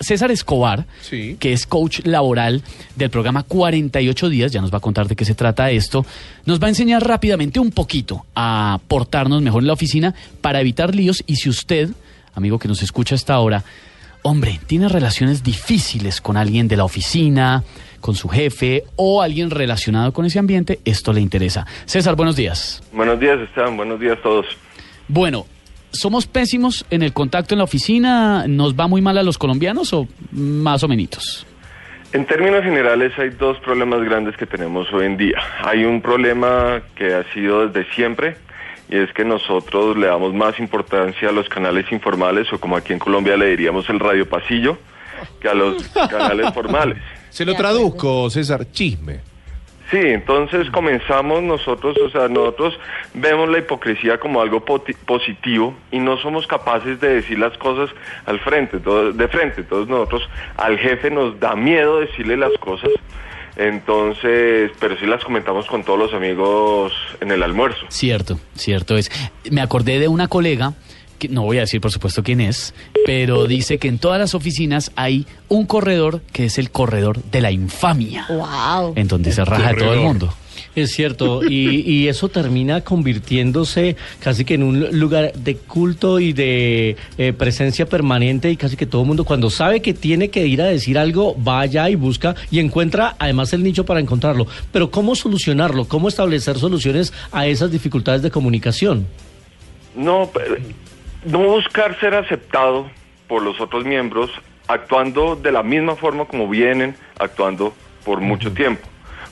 César Escobar, Sí. que es coach laboral del programa 48 días, ya nos va a contar de qué se trata esto, nos va a enseñar rápidamente un poquito a portarnos mejor en la oficina para evitar líos y si usted, amigo que nos escucha hasta ahora, hombre, tiene relaciones difíciles con alguien de la oficina, con su jefe o alguien relacionado con ese ambiente, esto le interesa. César, buenos días. Buenos días, Esteban. Buenos días a todos. Bueno, ¿somos pésimos en el contacto en la oficina? ¿Nos va muy mal a los colombianos o más o menos? En términos generales hay dos problemas grandes que tenemos hoy en día. Hay un problema que ha sido desde siempre y es que nosotros le damos más importancia a los canales informales o como aquí en Colombia le diríamos el radio pasillo que a los canales formales. Se lo traduzco, César, chisme. Sí, entonces comenzamos nosotros, o sea, nosotros vemos la hipocresía como algo positivo y no somos capaces de decir las cosas al frente, todo- de frente. Entonces nosotros al jefe nos da miedo decirle las cosas, entonces, pero sí las comentamos con todos los amigos en el almuerzo. Cierto, cierto es. Me acordé de una colega, que no voy a decir por supuesto quién es, pero dice que en todas las oficinas hay un corredor que es el corredor de la infamia, Wow. en donde se raja de todo el mundo. Es cierto, y, y eso termina convirtiéndose casi que en un lugar de culto y de eh, presencia permanente y casi que todo el mundo cuando sabe que tiene que ir a decir algo, va allá y busca y encuentra además el nicho para encontrarlo. Pero ¿cómo solucionarlo? ¿Cómo establecer soluciones a esas dificultades de comunicación? No, pero no buscar ser aceptado por los otros miembros actuando de la misma forma como vienen actuando por mucho tiempo.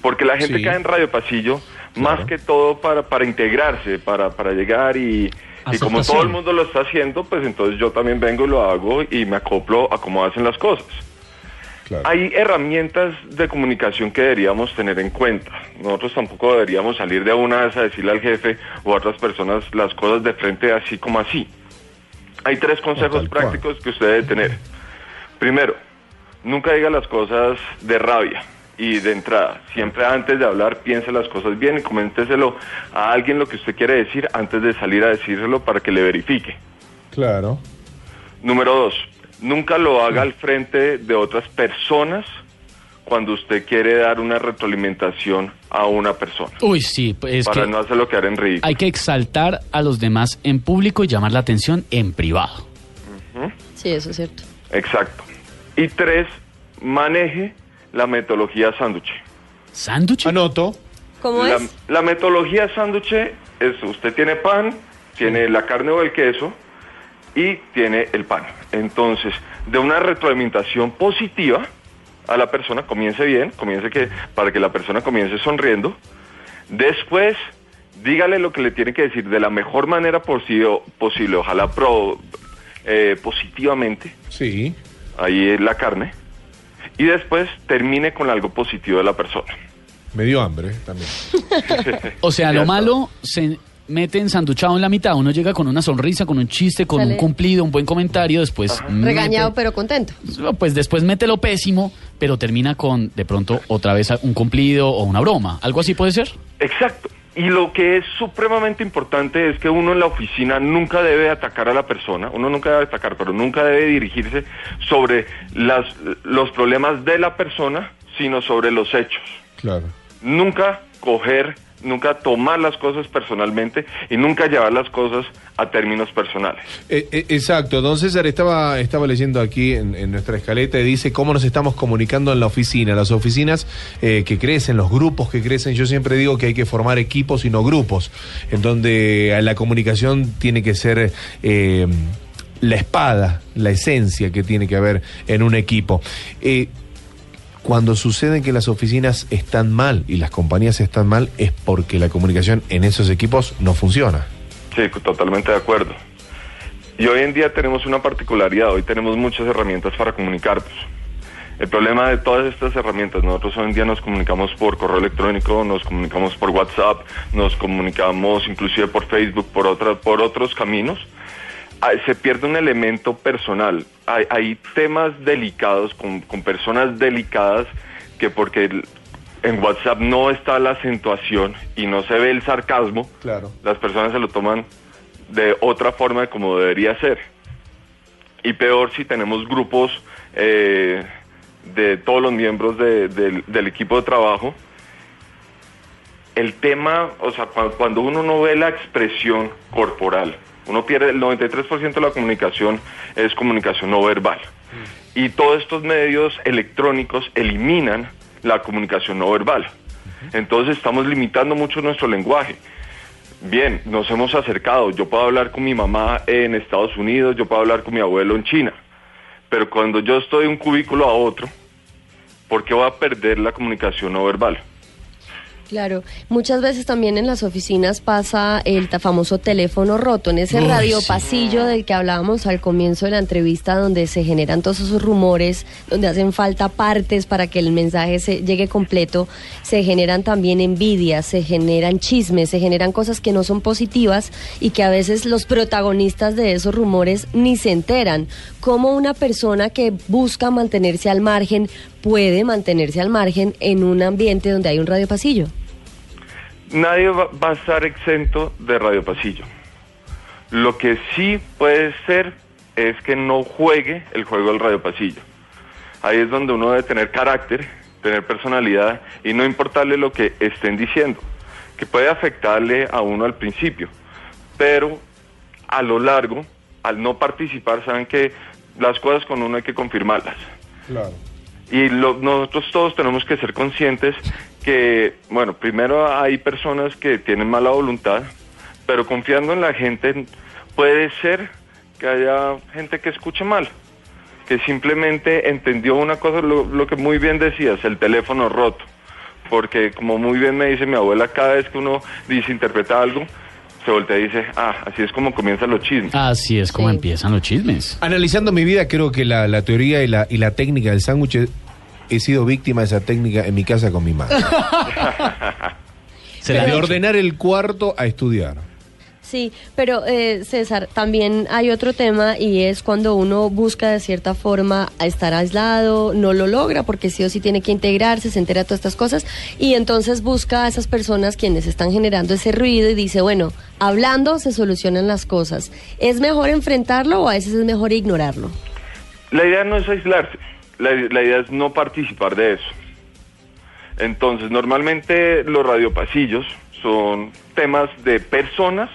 Porque la gente Sí. cae en Radio Pasillo más que todo para, para integrarse, para, para llegar y, y como todo el mundo lo está haciendo, pues entonces yo también vengo y lo hago y me acoplo a cómo hacen las cosas. Claro. Hay herramientas de comunicación que deberíamos tener en cuenta. Nosotros tampoco deberíamos salir de una vez a decirle al jefe o a otras personas las cosas de frente así como así. Hay tres consejos cual. prácticos que usted debe tener. Primero, nunca diga las cosas de rabia y de entrada. Siempre antes de hablar piense las cosas bien y coménteselo a alguien lo que usted quiere decir antes de salir a decírselo para que le verifique. Claro. Número dos, nunca lo haga al frente de otras personas cuando usted quiere dar una retroalimentación a una persona. Uy, sí, es para que no hacerlo quedar en ridículo. hay que exaltar a los demás en público y llamar la atención en privado. Sí, eso es cierto. Exacto. Y tres, maneje la metodología sándwich. ¿Sándwich? Anoto. ¿Cómo La, es? la metodología sándwich es, usted tiene pan, tiene la carne o el queso y tiene el pan. Entonces, de una retroalimentación positiva a la persona, comience bien, comience que, para que la persona comience sonriendo. Después, dígale lo que le tiene que decir de la mejor manera posible, posible ojalá pro, eh, positivamente Sí. ahí es la carne, y después termine con algo positivo de la persona. Me dio hambre también. O sea, lo malo se mete ensanduchado en la mitad. Uno llega con una sonrisa, con un chiste, con Sale. un cumplido, un buen comentario. Después. mete- Regañado pero contento. Pues después mete lo pésimo, pero termina con de pronto otra vez un cumplido o una broma. ¿Algo así puede ser? Exacto. Y lo que es supremamente importante es que uno en la oficina nunca debe atacar a la persona, uno nunca debe atacar, pero nunca debe dirigirse sobre las, los problemas de la persona, sino sobre los hechos. Claro. Nunca coger, nunca tomar las cosas personalmente y nunca llevar las cosas a términos personales. Eh, eh, exacto, don César estaba, estaba leyendo aquí en, nuestra escaleta y dice cómo nos estamos comunicando en la oficina, las oficinas eh, que crecen, los grupos que crecen, yo siempre digo que hay que formar equipos y no grupos, en donde la comunicación tiene que ser la espada, la esencia que tiene que haber en un equipo. Cuando sucede que las oficinas están mal y las compañías están mal es porque la comunicación en esos equipos no funciona. Sí, totalmente de acuerdo. Y hoy en día tenemos una particularidad, hoy tenemos muchas herramientas para comunicarnos. El problema de todas estas herramientas, nosotros hoy en día nos comunicamos por correo electrónico, nos comunicamos por WhatsApp, nos comunicamos inclusive por Facebook, por, otra- por otros caminos. Ah, Se pierde un elemento personal. Hay, hay temas delicados con, con personas delicadas que porque en WhatsApp no está la acentuación y no se ve el sarcasmo, Claro. las personas se lo toman de otra forma de como debería ser. Y peor si tenemos grupos eh, de todos los miembros de- del- del equipo de trabajo. El tema, o sea, cua- cuando uno no ve la expresión corporal, uno pierde el 93% de la comunicación es comunicación no verbal. Y todos estos medios electrónicos eliminan la comunicación no verbal. Entonces estamos limitando mucho nuestro lenguaje. Bien, nos hemos acercado. Yo puedo hablar con mi mamá en Estados Unidos, yo puedo hablar con mi abuelo en China. Pero cuando yo estoy de un cubículo a otro, ¿por qué voy a perder la comunicación no verbal? Claro, muchas veces también en las oficinas pasa el famoso teléfono roto, en ese Uy, radio sí. pasillo del que hablábamos al comienzo de la entrevista, donde se generan todos esos rumores, donde hacen falta partes para que el mensaje se llegue completo, se generan también envidias, se generan chismes, se generan cosas que no son positivas y que a veces los protagonistas de esos rumores ni se enteran. ¿Cómo una persona que busca mantenerse al margen puede mantenerse al margen en un ambiente donde hay un radio pasillo? Nadie va, va a estar exento de radio pasillo. Lo que sí puede ser es que no juegue el juego del radio pasillo. Ahí es donde uno debe tener carácter, tener personalidad y no importarle lo que estén diciendo, que puede afectarle a uno al principio, pero a lo largo, al no participar, saben que las cosas con uno hay que confirmarlas. Claro. Y lo- nosotros todos tenemos que ser conscientes que, bueno, primero hay personas que tienen mala voluntad, pero confiando en la gente puede ser que haya gente que escuche mal, que simplemente entendió una cosa, lo, lo que muy bien decías, el teléfono roto. Porque como muy bien me dice mi abuela, cada vez que uno dice, interpreta algo, se voltea y dice, ah, así es como comienzan los chismes. Así es como Sí. empiezan los chismes. Analizando mi vida, creo que la, la teoría y la, y la técnica del sándwich, he sido víctima de esa técnica en mi casa con mi madre. Se la de ordenar el cuarto a estudiar. Sí, pero eh, César, también hay otro tema y es cuando uno busca de cierta forma estar aislado, no lo logra porque sí o sí tiene que integrarse, se entera todas estas cosas y entonces busca a esas personas quienes están generando ese ruido y dice, bueno, hablando se solucionan las cosas. ¿Es mejor enfrentarlo o a veces es mejor ignorarlo? La idea no es aislarse, la, la idea es no participar de eso. Entonces, normalmente los radiopasillos son temas de personas,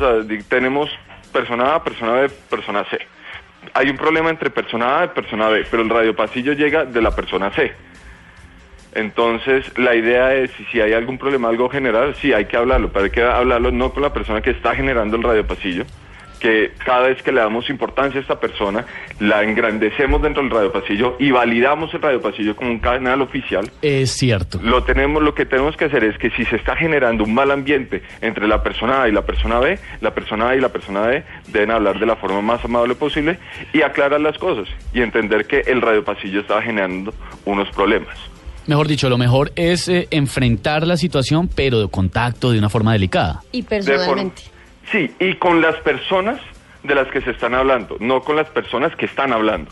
o sea, tenemos persona A, persona B, persona C. Hay un problema entre persona A y persona B, pero el radiopasillo llega de la persona C. Entonces, la idea es, si hay algún problema, algo general, sí, hay que hablarlo, pero hay que hablarlo no con la persona que está generando el radiopasillo, que cada vez que le damos importancia a esta persona, la engrandecemos dentro del radiopasillo y validamos el radiopasillo como un canal oficial. Es cierto. Lo tenemos, lo que tenemos que hacer es que si se está generando un mal ambiente entre la persona A y la persona B, la persona A y la persona B deben hablar de la forma más amable posible y aclarar las cosas y entender que el radiopasillo está generando unos problemas. Mejor dicho, lo mejor es eh, enfrentar la situación, pero de contacto de una forma delicada. Y De personalmente. Sí, y con las personas de las que se están hablando, no con las personas que están hablando.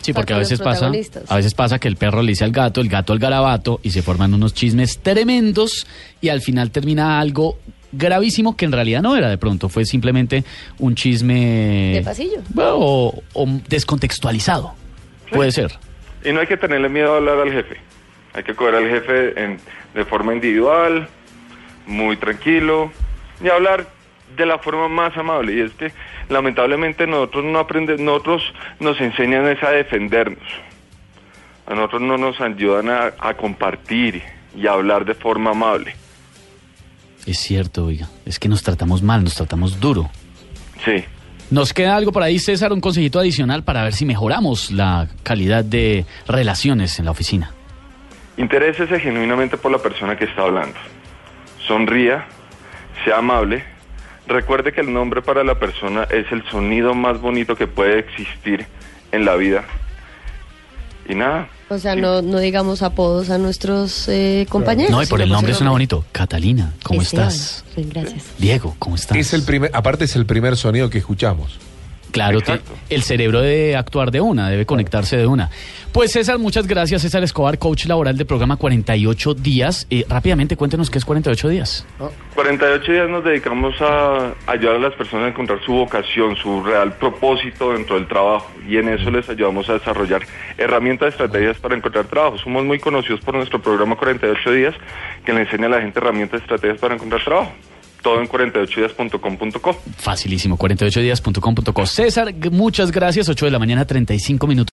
Sí, porque a veces pasa, a veces pasa que el perro le dice al gato, el gato al garabato y se forman unos chismes tremendos y al final termina algo gravísimo que en realidad no era de pronto, fue simplemente un chisme De pasillo. Bueno, o, o descontextualizado. Puede ser. Y no hay que tenerle miedo a hablar al jefe. Hay que coger al jefe en- de forma individual, muy tranquilo, y hablar de la forma más amable. Y es que lamentablemente nosotros no aprendemos, nosotros nos enseñan es a defendernos. A nosotros no nos ayudan a, a compartir y a hablar de forma amable. Es cierto, oiga. Es que nos tratamos mal, nos tratamos duro. Sí. Nos queda algo por ahí, César, un consejito adicional para ver si mejoramos la calidad de relaciones en la oficina. Interésese genuinamente por la persona que está hablando. Sonría, sea amable. Recuerde que el nombre para la persona es el sonido más bonito que puede existir en la vida. Y nada. O sea, no, no digamos apodos a nuestros eh, compañeros. No, y por el nombre su suena bonito. Catalina, ¿cómo Esteban. estás? Sí, Gracias. Diego, ¿cómo estás? Es el primer, aparte es el primer sonido que escuchamos. Claro, el cerebro debe actuar de una, debe conectarse de una. Pues César, muchas gracias. César Escobar, coach laboral del programa 48 días. Eh, rápidamente, cuéntenos qué es 48 días. 48 días nos dedicamos a ayudar a las personas a encontrar su vocación, su real propósito dentro del trabajo y en eso les ayudamos a desarrollar herramientas, estrategias para encontrar trabajo. Somos muy conocidos por nuestro programa 48 días que le enseña a la gente herramientas, estrategias para encontrar trabajo. Todo en 48días.com.co. Facilísimo, 48días.com.co. César, muchas gracias. 8 de la mañana, 35 minutos.